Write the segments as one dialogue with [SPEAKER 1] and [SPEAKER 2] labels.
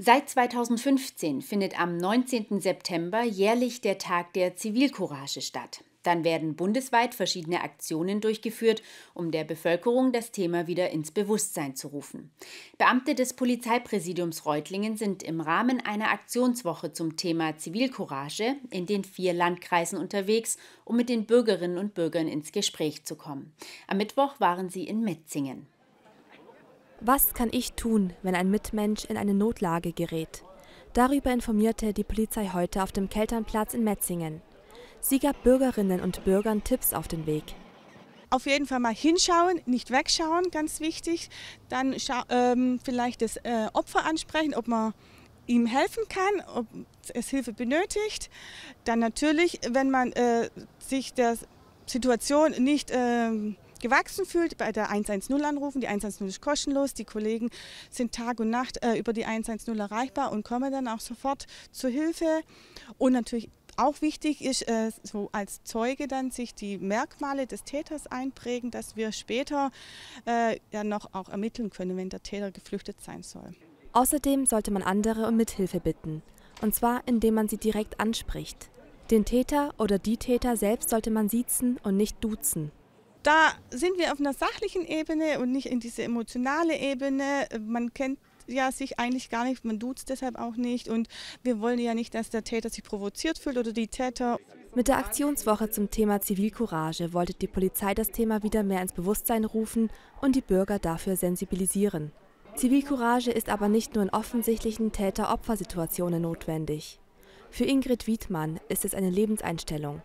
[SPEAKER 1] Seit 2015 findet am 19. September jährlich der Tag der Zivilcourage statt. Dann werden bundesweit verschiedene Aktionen durchgeführt, um der Bevölkerung das Thema wieder ins Bewusstsein zu rufen. Beamte des Polizeipräsidiums Reutlingen sind im Rahmen einer Aktionswoche zum Thema Zivilcourage in den vier Landkreisen unterwegs, um mit den Bürgerinnen und Bürgern ins Gespräch zu kommen. Am Mittwoch waren sie in Metzingen.
[SPEAKER 2] Was kann ich tun, wenn ein Mitmensch in eine Notlage gerät? Darüber informierte die Polizei heute auf dem Kelternplatz in Metzingen. Sie gab Bürgerinnen und Bürgern Tipps auf den Weg.
[SPEAKER 3] Auf jeden Fall mal hinschauen, nicht wegschauen, ganz wichtig. Dann ähm, vielleicht das äh, Opfer ansprechen, ob man ihm helfen kann, ob es Hilfe benötigt. Dann natürlich, wenn man äh, sich der Situation nicht äh, gewachsen fühlt, bei der 110 anrufen. Die 110 ist kostenlos. Die Kollegen sind Tag und Nacht äh, über die 110 erreichbar und kommen dann auch sofort zur Hilfe. Und natürlich auch wichtig ist, äh, so als Zeuge dann sich die Merkmale des Täters einprägen, dass wir später äh, ja noch auch ermitteln können, wenn der Täter geflüchtet sein soll.
[SPEAKER 2] Außerdem sollte man andere um Mithilfe bitten. Und zwar, indem man sie direkt anspricht. Den Täter oder die Täter selbst sollte man siezen und nicht duzen
[SPEAKER 3] da sind wir auf einer sachlichen Ebene und nicht in diese emotionale Ebene. Man kennt ja sich eigentlich gar nicht, man tut es deshalb auch nicht und wir wollen ja nicht, dass der Täter sich provoziert fühlt oder die Täter.
[SPEAKER 2] Mit der Aktionswoche zum Thema Zivilcourage wollte die Polizei das Thema wieder mehr ins Bewusstsein rufen und die Bürger dafür sensibilisieren. Zivilcourage ist aber nicht nur in offensichtlichen Täter-Opfer-Situationen notwendig. Für Ingrid Wiedmann ist es eine Lebenseinstellung.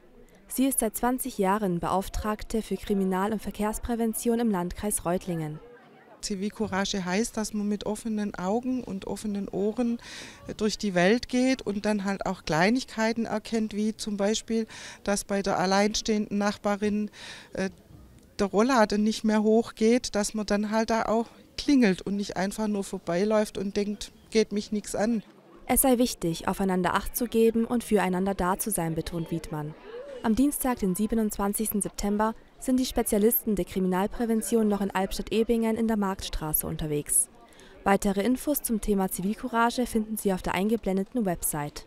[SPEAKER 2] Sie ist seit 20 Jahren Beauftragte für Kriminal- und Verkehrsprävention im Landkreis Reutlingen.
[SPEAKER 4] Zivilcourage heißt, dass man mit offenen Augen und offenen Ohren äh, durch die Welt geht und dann halt auch Kleinigkeiten erkennt, wie zum Beispiel, dass bei der alleinstehenden Nachbarin äh, der Rollladen nicht mehr hochgeht, dass man dann halt da auch klingelt und nicht einfach nur vorbeiläuft und denkt, geht mich nichts an.
[SPEAKER 2] Es sei wichtig, aufeinander Acht zu geben und füreinander da zu sein, betont Wiedmann. Am Dienstag, den 27. September, sind die Spezialisten der Kriminalprävention noch in Albstadt-Ebingen in der Marktstraße unterwegs. Weitere Infos zum Thema Zivilcourage finden Sie auf der eingeblendeten Website.